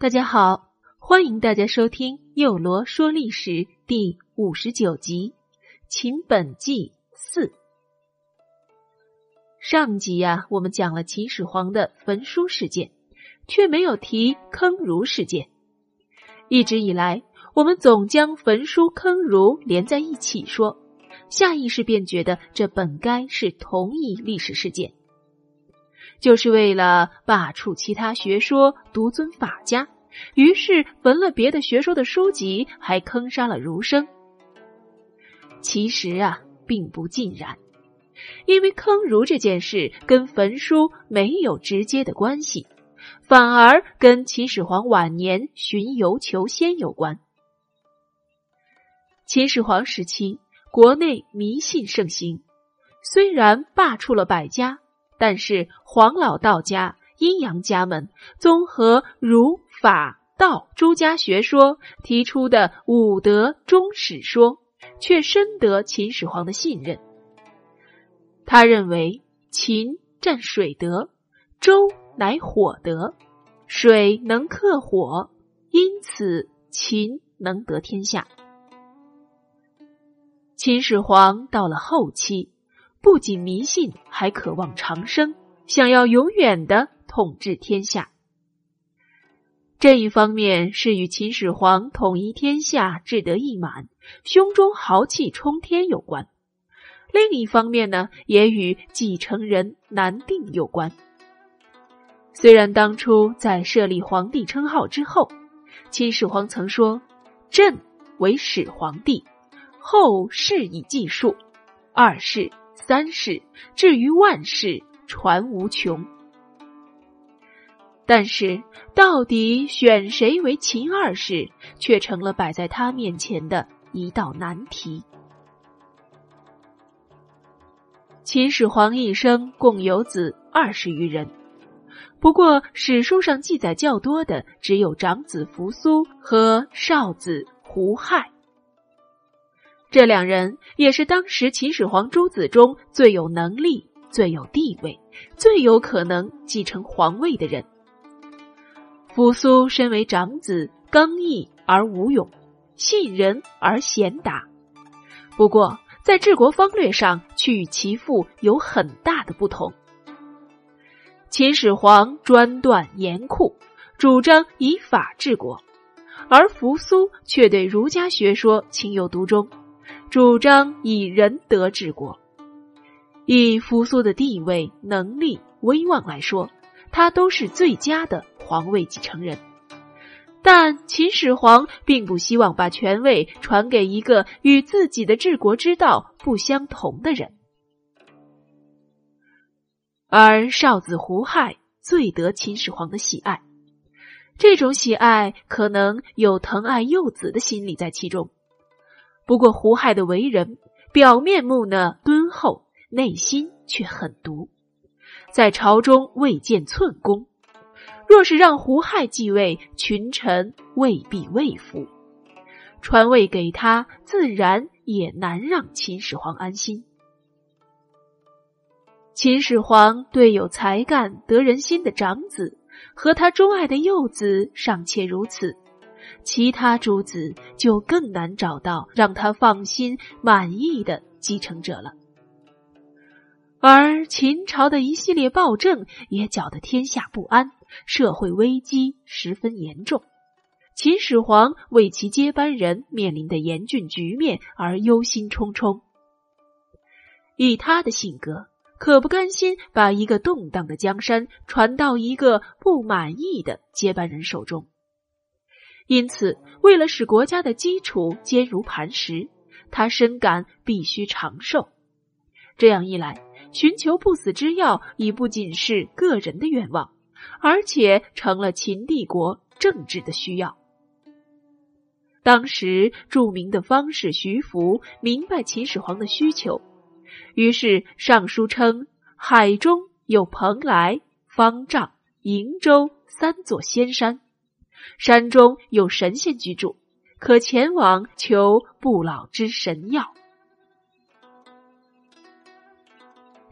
大家好，欢迎大家收听《幼罗说历史》第五十九集《秦本纪四》。上集呀，我们讲了秦始皇的焚书事件，却没有提坑儒事件。一直以来，我们总将焚书坑儒连在一起说，下意识便觉得这本该是同一历史事件。就是为了罢黜其他学说，独尊法家，于是焚了别的学说的书籍，还坑杀了儒生。其实啊，并不尽然，因为坑儒这件事跟焚书没有直接的关系，反而跟秦始皇晚年巡游求仙有关。秦始皇时期，国内迷信盛行，虽然罢黜了百家。但是黄老道家、阴阳家们综合儒、法、道诸家学说提出的五德终始说，却深得秦始皇的信任。他认为秦占水德，周乃火德，水能克火，因此秦能得天下。秦始皇到了后期。不仅迷信，还渴望长生，想要永远的统治天下。这一方面是与秦始皇统一天下志得意满，胸中豪气冲天有关；另一方面呢，也与继承人难定有关。虽然当初在设立皇帝称号之后，秦始皇曾说：“朕为始皇帝，后世以计数，二世。”三世至于万世传无穷，但是到底选谁为秦二世，却成了摆在他面前的一道难题。秦始皇一生共有子二十余人，不过史书上记载较多的只有长子扶苏和少子胡亥。这两人也是当时秦始皇诸子中最有能力、最有地位、最有可能继承皇位的人。扶苏身为长子，刚毅而无勇，信人而贤达。不过，在治国方略上却与其父有很大的不同。秦始皇专断严酷，主张以法治国，而扶苏却对儒家学说情有独钟。主张以仁德治国，以扶苏的地位、能力、威望来说，他都是最佳的皇位继承人。但秦始皇并不希望把权位传给一个与自己的治国之道不相同的人，而少子胡亥最得秦始皇的喜爱。这种喜爱可能有疼爱幼子的心理在其中。不过，胡亥的为人表面木讷敦厚，内心却狠毒，在朝中未见寸功。若是让胡亥继位，群臣未必畏服，传位给他，自然也难让秦始皇安心。秦始皇对有才干、得人心的长子和他钟爱的幼子尚且如此。其他诸子就更难找到让他放心满意的继承者了，而秦朝的一系列暴政也搅得天下不安，社会危机十分严重。秦始皇为其接班人面临的严峻局面而忧心忡忡。以他的性格，可不甘心把一个动荡的江山传到一个不满意的接班人手中。因此，为了使国家的基础坚如磐石，他深感必须长寿。这样一来，寻求不死之药已不仅是个人的愿望，而且成了秦帝国政治的需要。当时著名的方士徐福明白秦始皇的需求，于是上书称海中有蓬莱、方丈、瀛洲三座仙山。山中有神仙居住，可前往求不老之神药。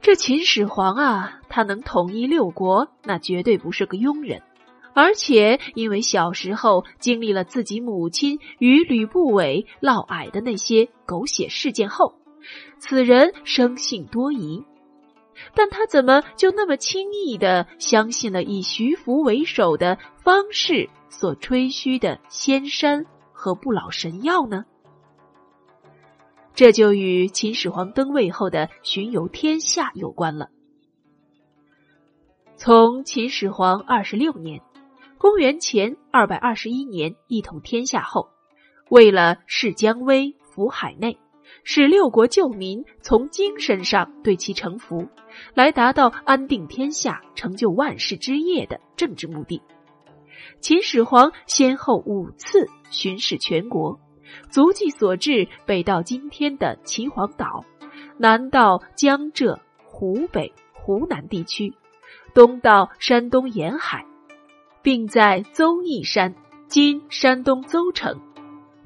这秦始皇啊，他能统一六国，那绝对不是个庸人，而且因为小时候经历了自己母亲与吕不韦闹矮的那些狗血事件后，此人生性多疑。但他怎么就那么轻易的相信了以徐福为首的方士所吹嘘的仙山和不老神药呢？这就与秦始皇登位后的巡游天下有关了。从秦始皇二十六年（公元前二百二十一年）一统天下后，为了释姜威、服海内。使六国旧民从精神上对其臣服，来达到安定天下、成就万世之业的政治目的。秦始皇先后五次巡视全国，足迹所至，北到今天的秦皇岛，南到江浙、湖北、湖南地区，东到山东沿海，并在邹义山（今山东邹城）、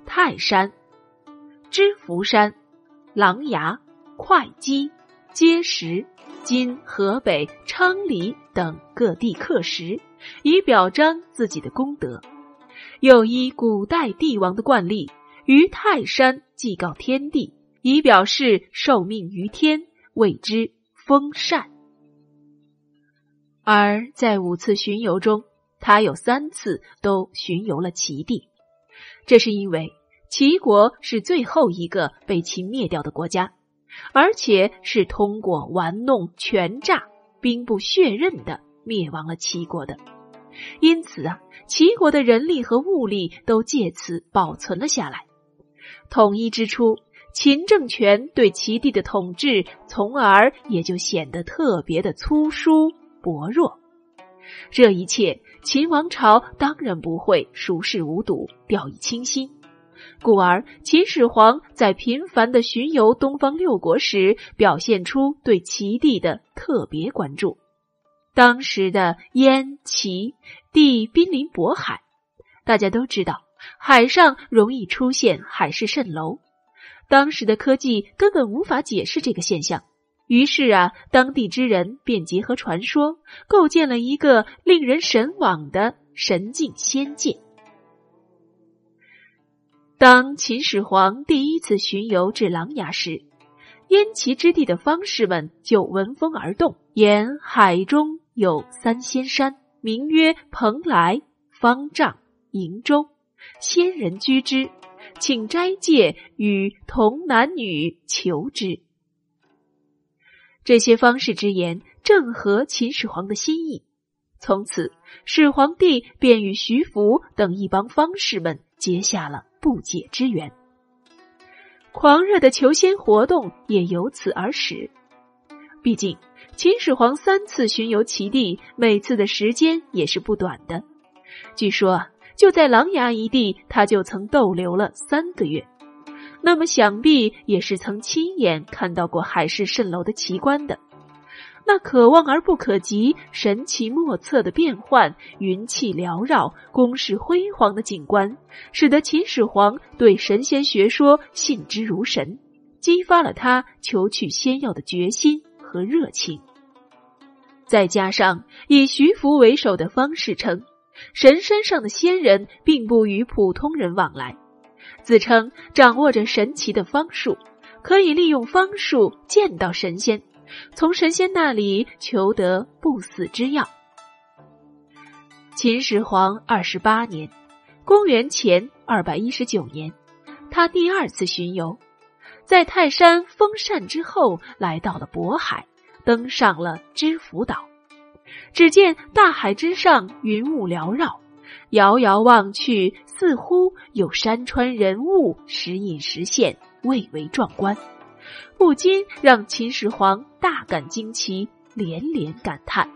泰山、知福山。琅琊、会稽、碣石（今河北昌黎）等各地刻石，以表彰自己的功德。又依古代帝王的惯例，于泰山祭告天地，以表示受命于天，谓之封禅。而在五次巡游中，他有三次都巡游了齐地，这是因为。齐国是最后一个被秦灭掉的国家，而且是通过玩弄、权诈、兵不血刃的灭亡了齐国的。因此啊，齐国的人力和物力都借此保存了下来。统一之初，秦政权对齐地的统治，从而也就显得特别的粗疏薄弱。这一切，秦王朝当然不会熟视无睹、掉以轻心。故而，秦始皇在频繁的巡游东方六国时，表现出对齐地的特别关注。当时的燕、齐地濒临渤海，大家都知道，海上容易出现海市蜃楼。当时的科技根本无法解释这个现象，于是啊，当地之人便结合传说，构建了一个令人神往的神境仙界。当秦始皇第一次巡游至琅琊时，燕齐之地的方士们就闻风而动，沿海中有三仙山，名曰蓬莱、方丈、瀛洲，仙人居之，请斋戒与童男女求之。这些方士之言正合秦始皇的心意，从此始皇帝便与徐福等一帮方士们结下了。不解之缘，狂热的求仙活动也由此而始。毕竟秦始皇三次巡游齐地，每次的时间也是不短的。据说就在琅琊一地，他就曾逗留了三个月。那么想必也是曾亲眼看到过海市蜃楼的奇观的。那可望而不可及、神奇莫测的变幻、云气缭绕、宫室辉煌的景观，使得秦始皇对神仙学说信之如神，激发了他求取仙药的决心和热情。再加上以徐福为首的方士称，神山上的仙人并不与普通人往来，自称掌握着神奇的方术，可以利用方术见到神仙。从神仙那里求得不死之药。秦始皇二十八年（公元前二百一十九年），他第二次巡游，在泰山封禅之后，来到了渤海，登上了知府岛。只见大海之上云雾缭绕，遥遥望去，似乎有山川人物时隐时现，蔚为壮观。不禁让秦始皇大感惊奇，连连感叹。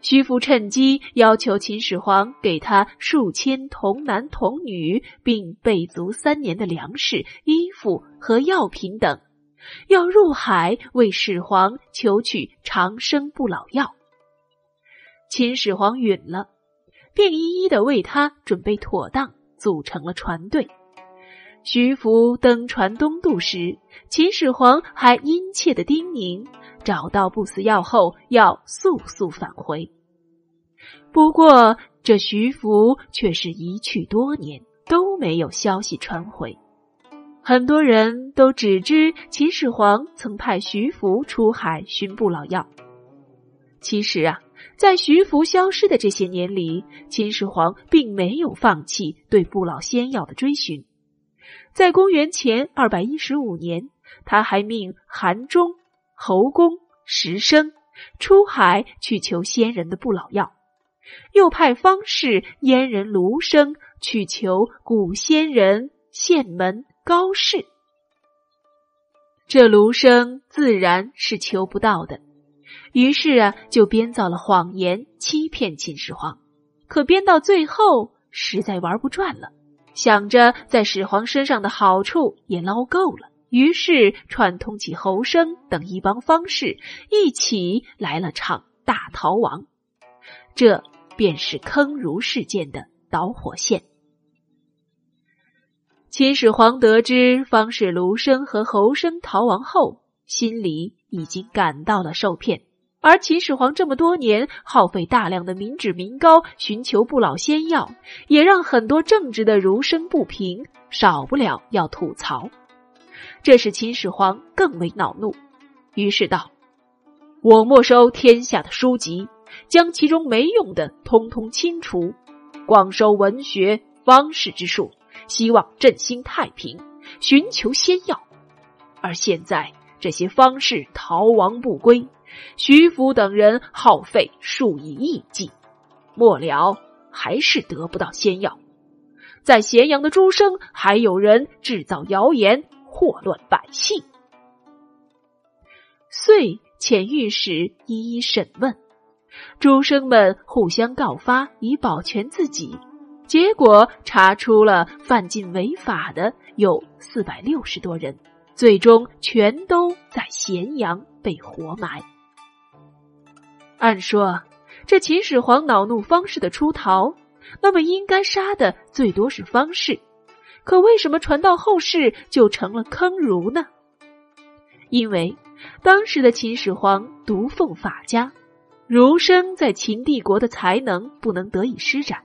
徐福趁机要求秦始皇给他数千童男童女，并备足三年的粮食、衣服和药品等，要入海为始皇求取长生不老药。秦始皇允了，并一一的为他准备妥当，组成了船队。徐福登船东渡时，秦始皇还殷切的叮咛：找到不死药后，要速速返回。不过这徐福却是一去多年都没有消息传回。很多人都只知秦始皇曾派徐福出海寻不老药。其实啊，在徐福消失的这些年里，秦始皇并没有放弃对不老仙药的追寻。在公元前二百一十五年，他还命韩忠、侯公、石生出海去求仙人的不老药，又派方士阉人卢生去求古仙人县门高士。这卢生自然是求不到的。于是啊，就编造了谎言欺骗秦始皇，可编到最后实在玩不转了，想着在始皇身上的好处也捞够了，于是串通起侯生等一帮方士，一起来了场大逃亡。这便是坑儒事件的导火线。秦始皇得知方士卢生和侯生逃亡后，心里已经感到了受骗。而秦始皇这么多年耗费大量的民脂民膏寻求不老仙药，也让很多正直的儒生不平，少不了要吐槽。这使秦始皇更为恼怒，于是道：“我没收天下的书籍，将其中没用的通通清除，广收文学方士之术，希望振兴太平，寻求仙药。而现在这些方士逃亡不归。”徐福等人耗费数以亿计，末了还是得不到仙药。在咸阳的诸生还有人制造谣言，祸乱百姓。遂遣御史一一审问，诸生们互相告发，以保全自己。结果查出了犯禁违法的有四百六十多人，最终全都在咸阳被活埋。按说，这秦始皇恼怒方士的出逃，那么应该杀的最多是方士，可为什么传到后世就成了坑儒呢？因为当时的秦始皇独奉法家，儒生在秦帝国的才能不能得以施展，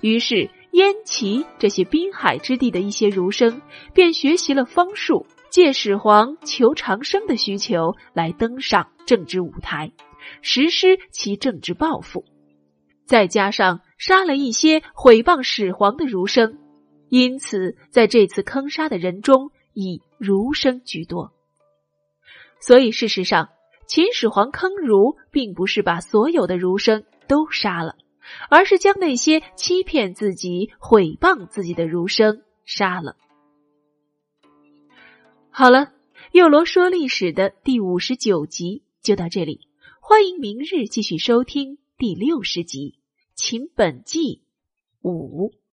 于是燕齐这些滨海之地的一些儒生便学习了方术，借始皇求长生的需求来登上政治舞台。实施其政治抱负，再加上杀了一些毁谤始皇的儒生，因此在这次坑杀的人中，以儒生居多。所以事实上，秦始皇坑儒，并不是把所有的儒生都杀了，而是将那些欺骗自己、毁谤自己的儒生杀了。好了，幼罗说历史的第五十九集就到这里。欢迎明日继续收听第六十集《秦本纪五》。